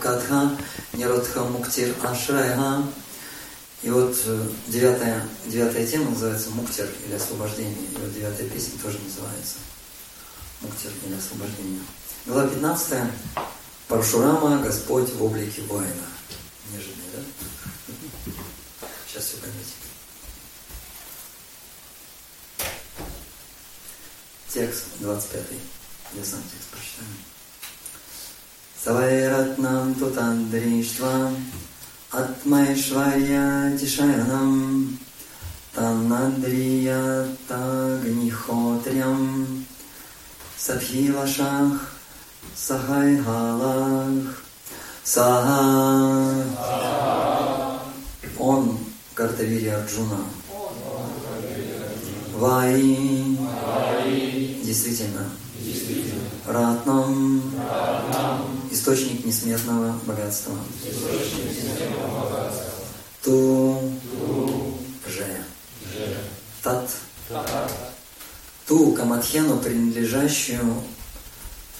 Катха Ниродха Муктир Ашрайха и вот э, девятая, девятая тема называется Муктир или освобождение. И вот девятая песня тоже называется Муктир или освобождение. Глава 15. Паршурама, Господь в облике воина. Неожиданно, да? Сейчас все поймете. Текст 25. Я сам текст прочитаю. Савайратнам тутандриштвам Атмайшварья Тишаянам Танадриятагнихотрям Сабхилашах Сахайхалах Саха. Он Картавирия Арджуна. Ваи. Действительно. Ратнам. Источник несмертного богатства. Ту, же, тат, ту Камадхену, принадлежащую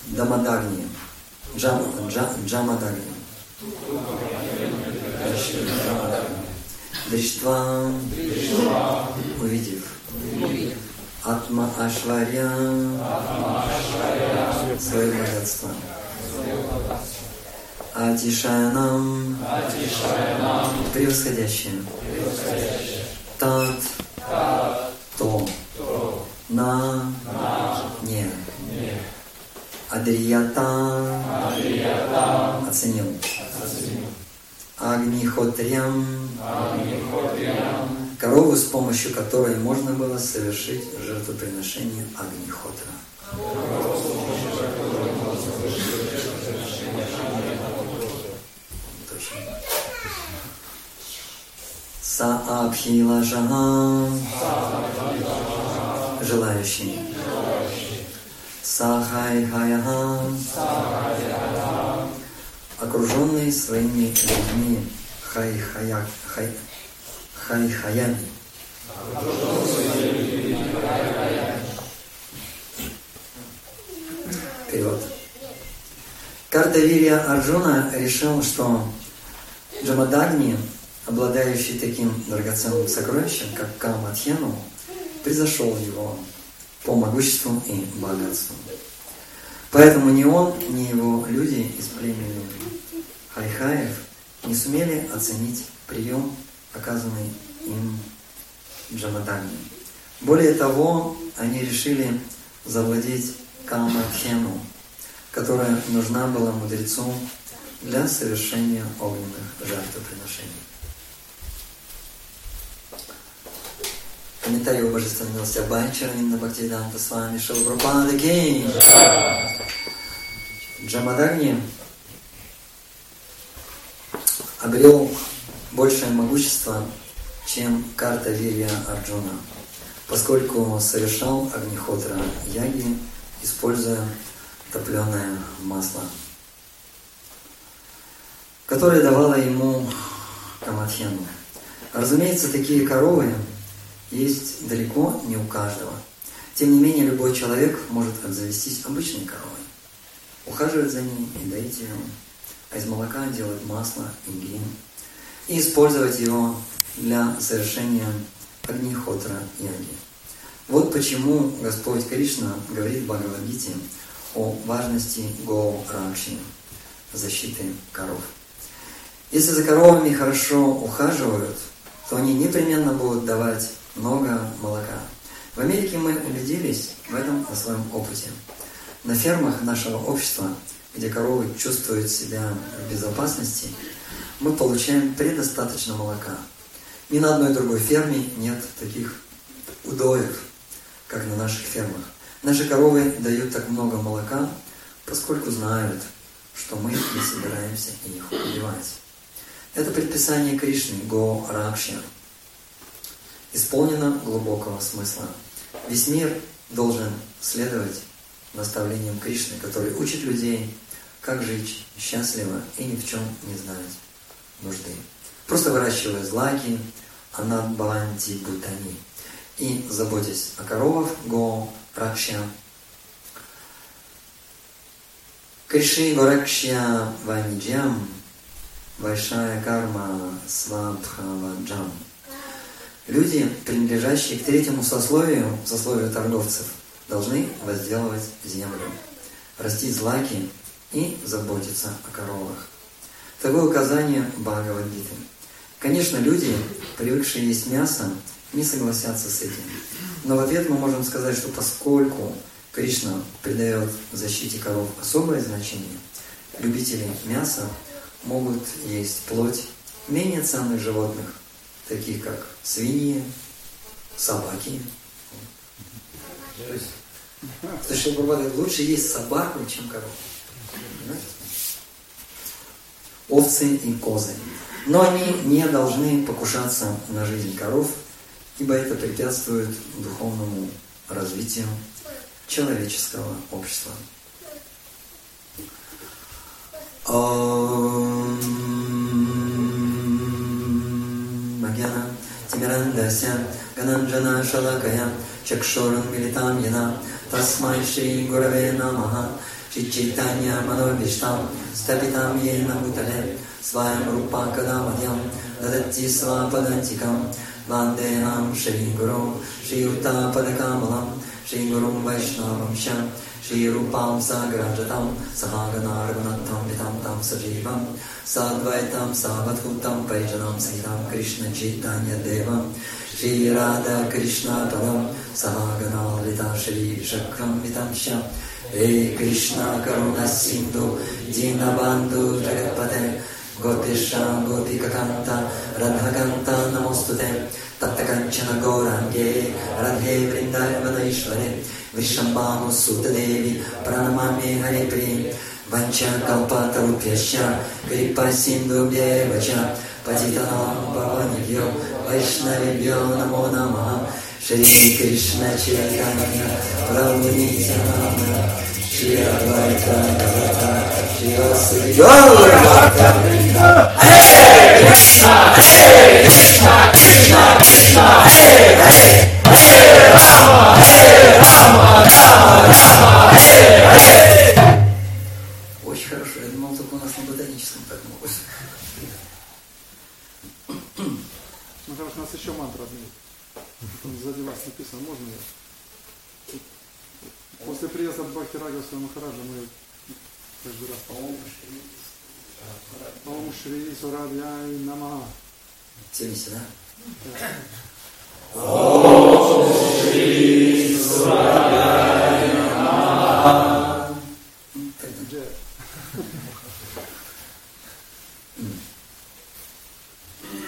Дамадагни, Джам, Джа, Джамадагни. Дриштва, увидев. Атма Ашварья, свое богатство. Атишаянам, превосходящее. Тат, то, на, не. Адрията, оценил. Агнихотрям, корову, с помощью которой можно было совершить жертвоприношение Агнихотра. Саабхилажага, желающий. Сахайхаяха, окруженный своими людьми, хайхая, хай, хайхаями. Перевод. Картавирия Арджуна решил, что Джамадагни, обладающий таким драгоценным сокровищем, как Камадхену, превзошел его по могуществу и богатству. Поэтому ни он, ни его люди из племени Хайхаев не сумели оценить прием, оказанный им Джамадагни. Более того, они решили завладеть Камадхену, которая нужна была мудрецу для совершения огненных жертвоприношений. Комментарий о божественной милости Абайчаранинда Бхактиданта с вами Шилпрапада Гей. Джамадагни обрел большее могущество, чем карта Вирья Арджуна, поскольку совершал Агнихотра Яги, используя топленое масло, которое давало ему Камадхену. Разумеется, такие коровы есть далеко не у каждого. Тем не менее, любой человек может обзавестись обычной коровой, ухаживать за ней и доить ее, а из молока делать масло и грин, и использовать его для совершения Агнихотра яги. Вот почему Господь Кришна говорит в Бхагавадгите о важности Го Ракши, защиты коров. Если за коровами хорошо ухаживают, то они непременно будут давать много молока. В Америке мы убедились в этом на своем опыте. На фермах нашего общества, где коровы чувствуют себя в безопасности, мы получаем предостаточно молока. Ни на одной другой ферме нет таких удоев, как на наших фермах. Наши коровы дают так много молока, поскольку знают, что мы не собираемся их убивать. Это предписание Кришны Го Ракши исполнено глубокого смысла. Весь мир должен следовать наставлениям Кришны, который учит людей, как жить счастливо и ни в чем не знать нужды. Просто выращивая злаки, анаббаванти бутани. И заботясь о коровах, го ракшя. Криши горакшя ваниджам, вайшая карма свабхаваджам. Люди, принадлежащие к третьему сословию, сословию торговцев, должны возделывать землю, растить злаки и заботиться о коровах. Такое указание Бхагавадгиты. Конечно, люди, привыкшие есть мясо, не согласятся с этим. Но в ответ мы можем сказать, что поскольку Кришна придает защите коров особое значение, любители мяса могут есть плоть менее ценных животных, таких как свиньи, собаки. То есть, то, что говорит, лучше есть собаку, чем корову. Овцы и козы. Но они не должны покушаться на жизнь коров, ибо это препятствует духовному развитию человеческого общества. Магьяна मकरन्दस्य गनञ्जनशलकया चक्षुरुन्मिलितां यदा। तस्मै श्रीगुरवे नमः। श्रीचैतन्यमनोभीष्टां स्थपितां येन भूतले स्वयं रूपा कदा मह्यं ददति स्वापदचिकां। वान्देनां श्रीगुरुं श्रीयुतापदकामलां श्रीगुरुं वैष्णवंश्याम् श्रीरूपां सा ग्राजताम् सहागणाद्वैताम् परिजनाम् सीताम् कृष्णी धन्यवाम् श्रीराधा कृष्णम् सहागणालिता श्री हे कृष्ण करुणसिन्धु जीनबान्धु जगत्पदे Godesham Godhikakanta Radhakanta Namostute Tattakanchana Gorange Radhe Vrindaya Vadaishware Vishambhamu Sudadevi Pranamami Hare Priya Vancha Kalpata Upyasya Kripa Sindhu Vyevacha Patitanam Bhavanibhyo Vaishnavibhyo Namo Namaha Shri Krishna Chaitanya Prabhu Nityananda Очень хорошо, я думал, только у нас на ботаническом так могут. Ну хорошо, у нас еще мантра одна. Сзади вас написано, можно ее? После приезда Бхакти Рагаса Махараджа мы каждый раз Ом Шри Сурадьяй Нама. 70, да? Джай.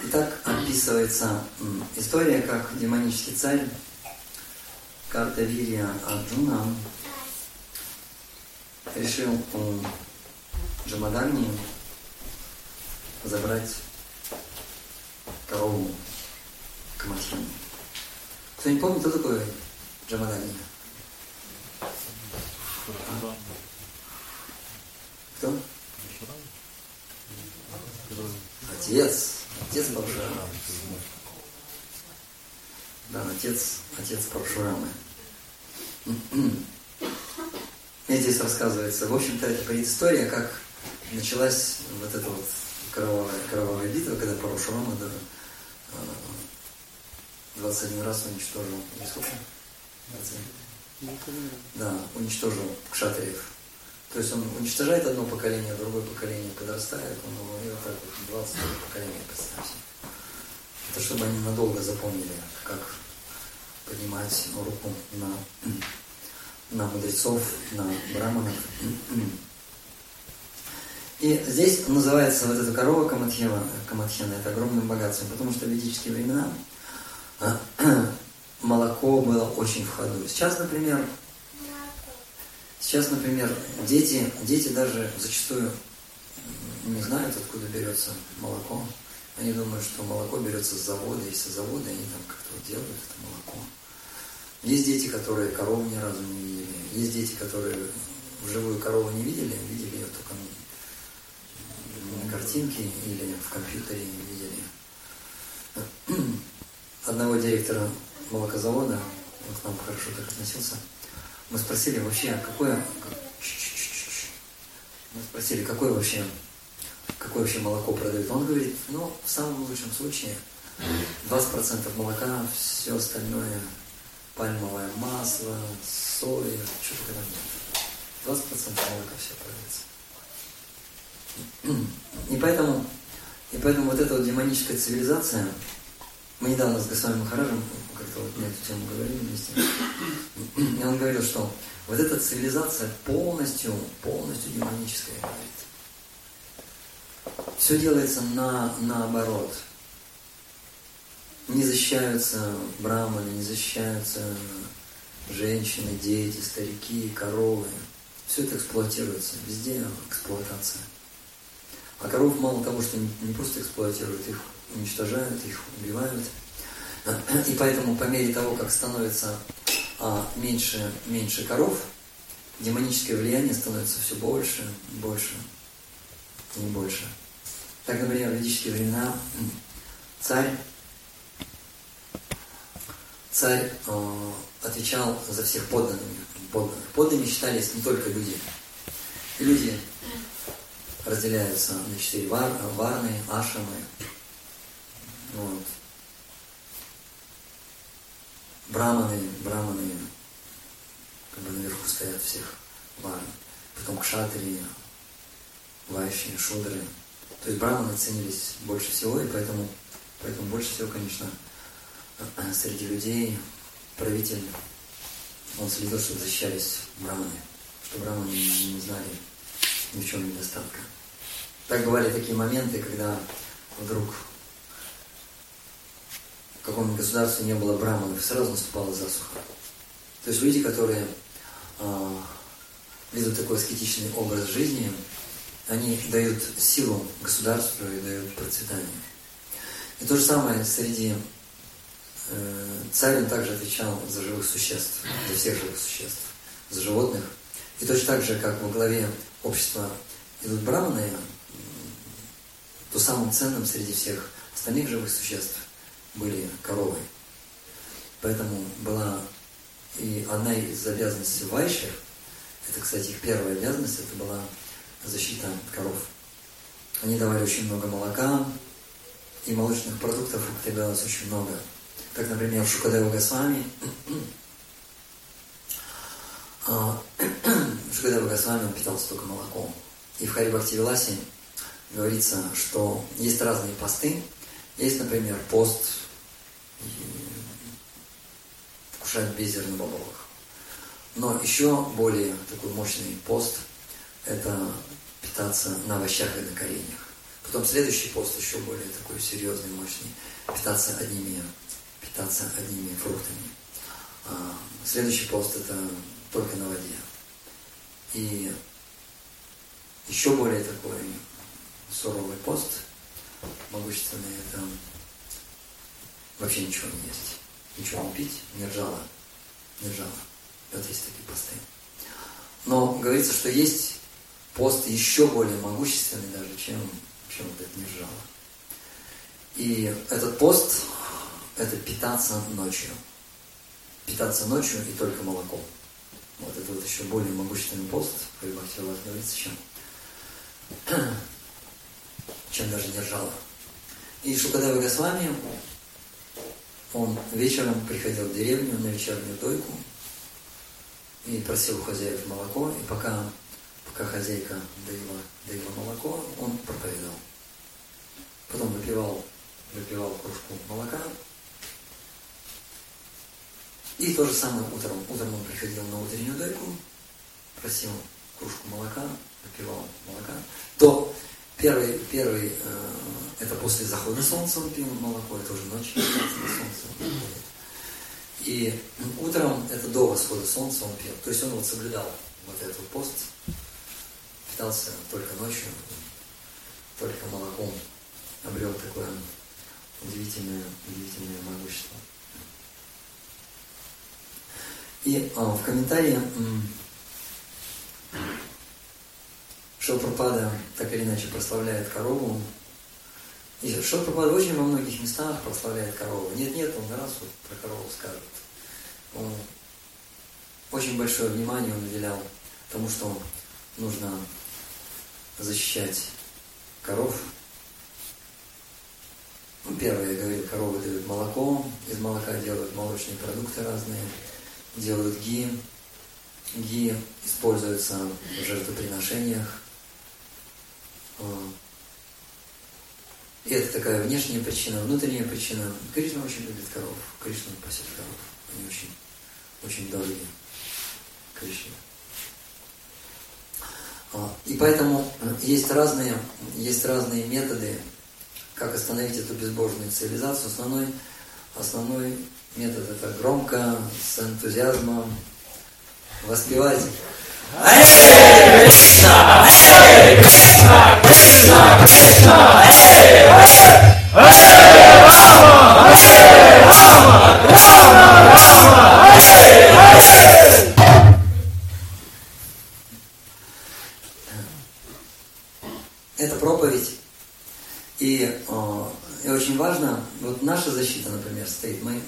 Итак, описывается история, как демонический царь Картавирия Арджуна решил у Джамадагни забрать корову Камадхини. Кто не помнит, кто такой Джамадагни? Кто? Отец. Отец Паршурама. Да, отец, отец Паршурамы. И здесь рассказывается, в общем-то, это предыстория, как началась вот эта вот кровавая, кровавая битва, когда Парашурама да, э, 21 раз уничтожил, или сколько? 21? Да, уничтожил кшатриев. То есть он уничтожает одно поколение, другое поколение подрастает, он его и так вот 20 поколение, представьте. Это чтобы они надолго запомнили, как поднимать руку на, на мудрецов, на браманов. И здесь называется вот эта корова Камадхева, Камадхена, это огромным богатством, потому что в ведические времена молоко было очень в ходу. Сейчас, например, Сейчас, например, дети, дети даже зачастую не знают, откуда берется молоко. Они думают, что молоко берется с завода, и со завода они там как-то делают это молоко. Есть дети, которые корову ни разу не видели. Есть дети, которые вживую корову не видели, видели ее только, мне кажется, картинки или в компьютере видели. Одного директора молокозавода, он к нам хорошо так относился, мы спросили вообще, какое... Мы спросили, какое вообще, какое вообще молоко продают. Он говорит, ну, в самом лучшем случае 20% молока, все остальное пальмовое масло, соя, что только там нет. 20% молока все продается. И поэтому, и поэтому вот эта вот демоническая цивилизация, мы недавно с Госвами Махараджем как-то вот на эту тему говорили вместе, и он говорил, что вот эта цивилизация полностью, полностью демоническая, говорит. Все делается на, наоборот не защищаются браманы, не защищаются женщины, дети, старики, коровы. Все это эксплуатируется, везде эксплуатация. А коров мало того, что не просто эксплуатируют, их уничтожают, их убивают. И поэтому по мере того, как становится а, меньше, меньше коров, демоническое влияние становится все больше, больше и больше. Так, например, в ведические времена царь царь э, отвечал за всех подданными. подданных. Подданными считались не только люди. Люди разделяются на четыре вар, варны, ашамы. Вот. Браманы, браманы как бы наверху стоят всех варн. Потом кшатрии, вайши, шудры. То есть браманы ценились больше всего, и поэтому, поэтому больше всего, конечно, среди людей правитель, он следил, чтобы защищались браманы, что браманы не знали ни в чем недостатка. Так бывали такие моменты, когда вдруг в каком-нибудь государстве не было браманов, сразу наступала засуха. То есть люди, которые э, ведут такой аскетичный образ жизни, они дают силу государству и дают процветание. И то же самое среди Э, царь он также отвечал за живых существ, за всех живых существ, за животных. И точно так же, как во главе общества идут браманы, то самым ценным среди всех остальных живых существ были коровы. Поэтому была и одна из обязанностей вайшев, это, кстати, их первая обязанность, это была защита коров. Они давали очень много молока, и молочных продуктов употреблялось очень много – как, например, Шукадева Госвами. А, Шукадева Госвами он питался только молоком. И в Хари Бхакти говорится, что есть разные посты. Есть, например, пост вкушать без зернобобовых. Но еще более такой мощный пост – это питаться на овощах и на кореньях. Потом следующий пост еще более такой серьезный, мощный – питаться одними питаться одними фруктами. А следующий пост это только на воде. И еще более такой суровый пост, могущественный, это вообще ничего не есть. Ничего не пить, не ржало. Не ржало. И вот есть такие посты. Но говорится, что есть пост еще более могущественный даже, чем, чем вот это не ржало. И этот пост, это питаться ночью. Питаться ночью и только молоком. Вот это вот еще более могущественный пост, как Бахтиралат говорится, чем, чем даже держала. И Шукадева Госвами, он вечером приходил в деревню на вечернюю дойку и просил у хозяев молоко, и пока, пока хозяйка доила, доила молоко, он проповедовал. Потом выпивал, выпивал кружку молока, и то же самое утром. Утром он приходил на утреннюю дойку, просил кружку молока, выпивал молока. То первый, первый э, это после захода солнца он пил молоко, это уже ночью, солнце И утром это до восхода солнца он пил. То есть он вот соблюдал вот этот пост, питался только ночью, только молоком, обрел такое удивительное, удивительное могущество. И а, в комментарии Шилпрапада так или иначе прославляет корову. И Шилпрапада очень во многих местах прославляет корову. Нет-нет, он раз вот про корову скажет. Он очень большое внимание он уделял тому, что нужно защищать коров. Ну, первое, я говорил, коровы дают молоко, из молока делают молочные продукты разные, делают ги. Ги используются в жертвоприношениях. А. И это такая внешняя причина, внутренняя причина. Кришна очень любит коров. Кришна пасет коров. Они очень, очень дорогие Кришне. А, и поэтому э, есть разные, есть разные методы, как остановить эту безбожную цивилизацию. Основной, основной метод это громко, с энтузиазмом воспевать Krishna! Hey, Krishna! Krishna! Krishna! Hey, hey, hey, Rama! Hey, Rama! Rama! Rama! Hey, hey! Это проповедь. И, э, и очень важно, вот наша защита, например, стоит, мы,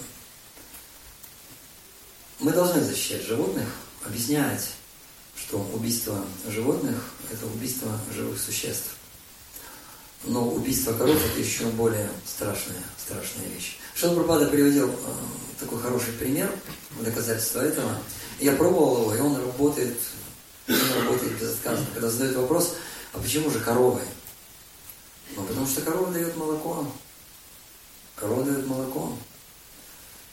мы должны защищать животных, объяснять, что убийство животных – это убийство живых существ. Но убийство коров – это еще более страшная, страшная вещь. Шилпрапада приводил э, такой хороший пример, доказательство этого. Я пробовал его, и он работает, он работает безотказно. Когда задают вопрос – а почему же коровы? Ну, потому что корова дает молоко. Корова дает молоко.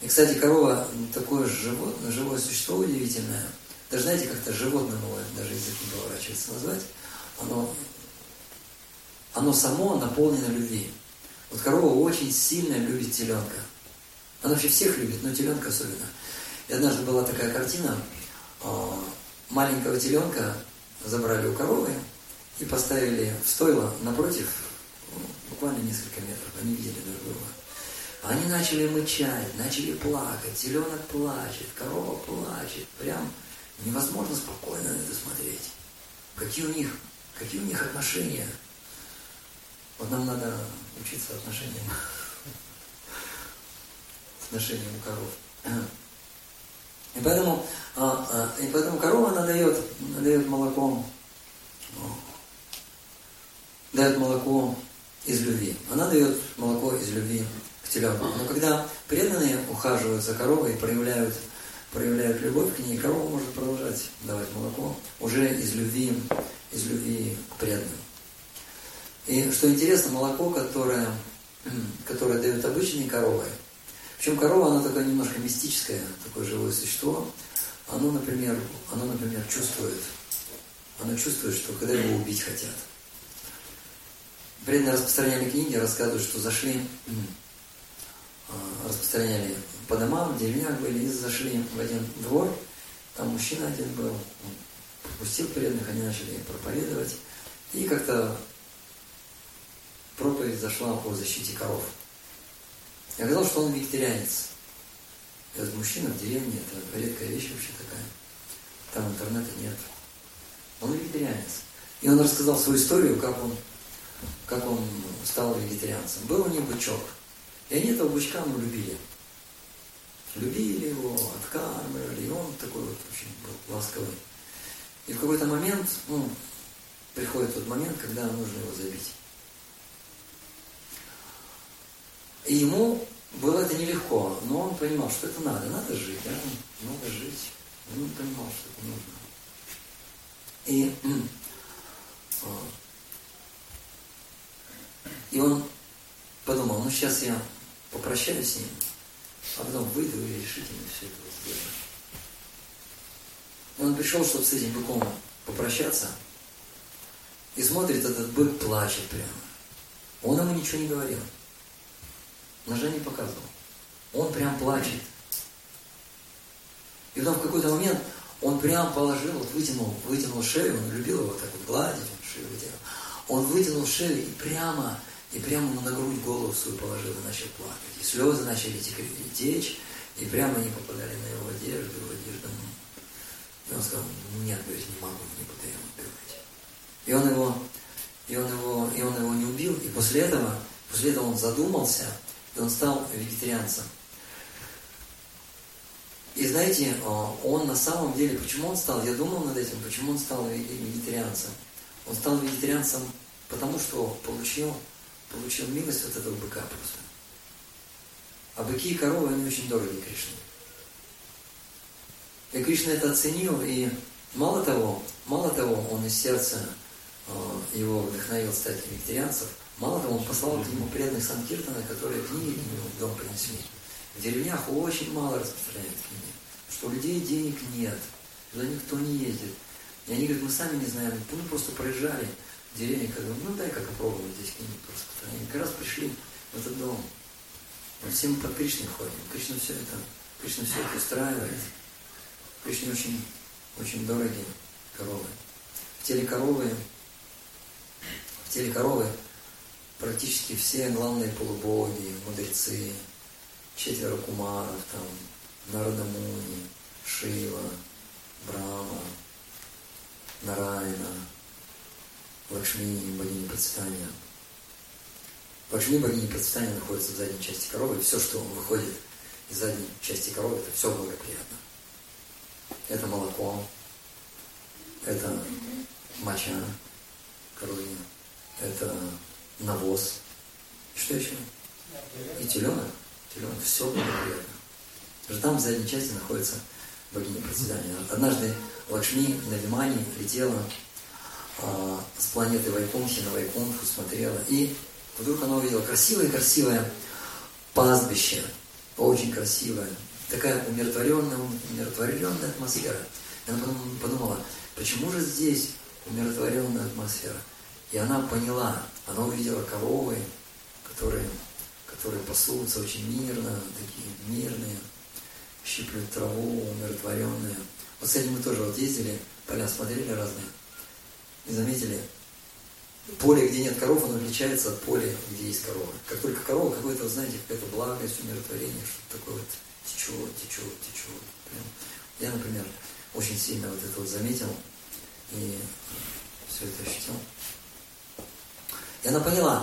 И, кстати, корова такое животное, живое существо удивительное. Даже знаете, как-то животному даже язык не поворачивается назвать. Оно, оно само наполнено любви. Вот корова очень сильно любит теленка. Она вообще всех любит, но теленка особенно. И однажды была такая картина. А, маленького теленка забрали у коровы, и поставили в стойло напротив, буквально несколько метров, они видели друг друга. Они начали мычать, начали плакать, теленок плачет, корова плачет, прям невозможно спокойно на это смотреть. Какие у них, какие у них отношения. Вот нам надо учиться отношениям. Отношениям коров. И поэтому, а, а, и поэтому корова она дает, она дает молоко дает молоко из любви. Она дает молоко из любви к теленку. Но когда преданные ухаживают за коровой и проявляют, проявляют любовь к ней, корова может продолжать давать молоко уже из любви, из любви к преданным. И что интересно, молоко, которое, которое дают обычные коровы, причем корова, она такая немножко мистическое, такое живое существо, оно, например, оно, например, чувствует, оно чувствует, что когда его убить хотят – Преданные распространяли книги, рассказывают, что зашли, а, распространяли по домам, в деревнях были, и зашли в один двор, там мужчина один был, пустил преданных, они начали проповедовать, и как-то проповедь зашла о защите коров. Я оказалось, что он вегетарианец. Этот мужчина в деревне, это редкая вещь вообще такая. Там интернета нет. Он вегетарианец. И он рассказал свою историю, как он как он стал вегетарианцем. Был у них бычок. И они этого бычка ну, любили. Любили его, откармливали, и он такой вот очень был ласковый. И в какой-то момент, ну, приходит тот момент, когда нужно его забить. И ему было это нелегко, но он понимал, что это надо, надо жить, да, надо жить. Он понимал, что это нужно. И а, и он подумал, ну сейчас я попрощаюсь с ним, а потом выйду и решительно все это сделаю. Он пришел, чтобы с этим быком попрощаться, и смотрит, этот бык плачет прямо. Он ему ничего не говорил. Ножа не показывал. Он прям плачет. И потом в какой-то момент он прям положил, вот вытянул, вытянул шею, он любил его так вот гладить, он шею вытянул. Он вытянул шею и прямо и прямо ему на грудь голову свою положил и начал плакать. И слезы начали течь, и прямо они попадали на его одежду, его одежду. И он сказал, нет, говорит, не могу, не буду я убивать. И он его, и он его, и он его не убил. И после этого, после этого он задумался, и он стал вегетарианцем. И знаете, а, он на самом деле, почему он стал, я думал над этим, почему он стал вегетарианцем. Он стал вегетарианцем, потому что получил, получил милость от этого быка просто. А быки и коровы, они очень дороги Кришне. И Кришна это оценил, и мало того, мало того, он из сердца э, его вдохновил стать вегетарианцем, мало того, он послал к нему преданных Санкиртана, которые книги к нему в дом принесли. В деревнях очень мало распространяют книги, что у людей денег нет, туда никто не ездит. И они говорят, мы сами не знаем, мы просто проезжали в деревне, как ну дай-ка попробовать здесь книги просто. Они как раз пришли в этот дом. Мы все мы под Кришной ходим. Кришна все это, Кришна все это устраивает. Кришне очень, очень дороги коровы. В теле коровы, в теле коровы практически все главные полубоги, мудрецы, четверо кумаров, там, Нарадамуни, Шива, Лакшми, богиня процветания. Лакшми, богиня процветания, находится в задней части коровы, все, что выходит из задней части коровы, это все благоприятно. Это молоко, это моча коровья, это навоз. Что еще? И теленок. Теленок. Все благоприятно. Потому там в задней части находится богиня процветания. Однажды Лакшми на Вимане летела а, с планеты Вайкунхи на Вайкунху, смотрела, и вдруг она увидела красивое-красивое пастбище, очень красивое, такая умиротворенная, умиротворенная атмосфера. И она подумала, почему же здесь умиротворенная атмосфера? И она поняла, она увидела коровы, которые, которые пасутся очень мирно, такие мирные, щиплют траву, умиротворенные. Вот с этим мы тоже вот ездили, поля смотрели разные, и заметили, поле, где нет коров, оно отличается от поля, где есть корова. Как только корова, какое-то, знаете, какая-то благость, умиротворение, что-то такое вот течет, течет, течет. Прям. Я, например, очень сильно вот это вот заметил и все это ощутил. И она поняла,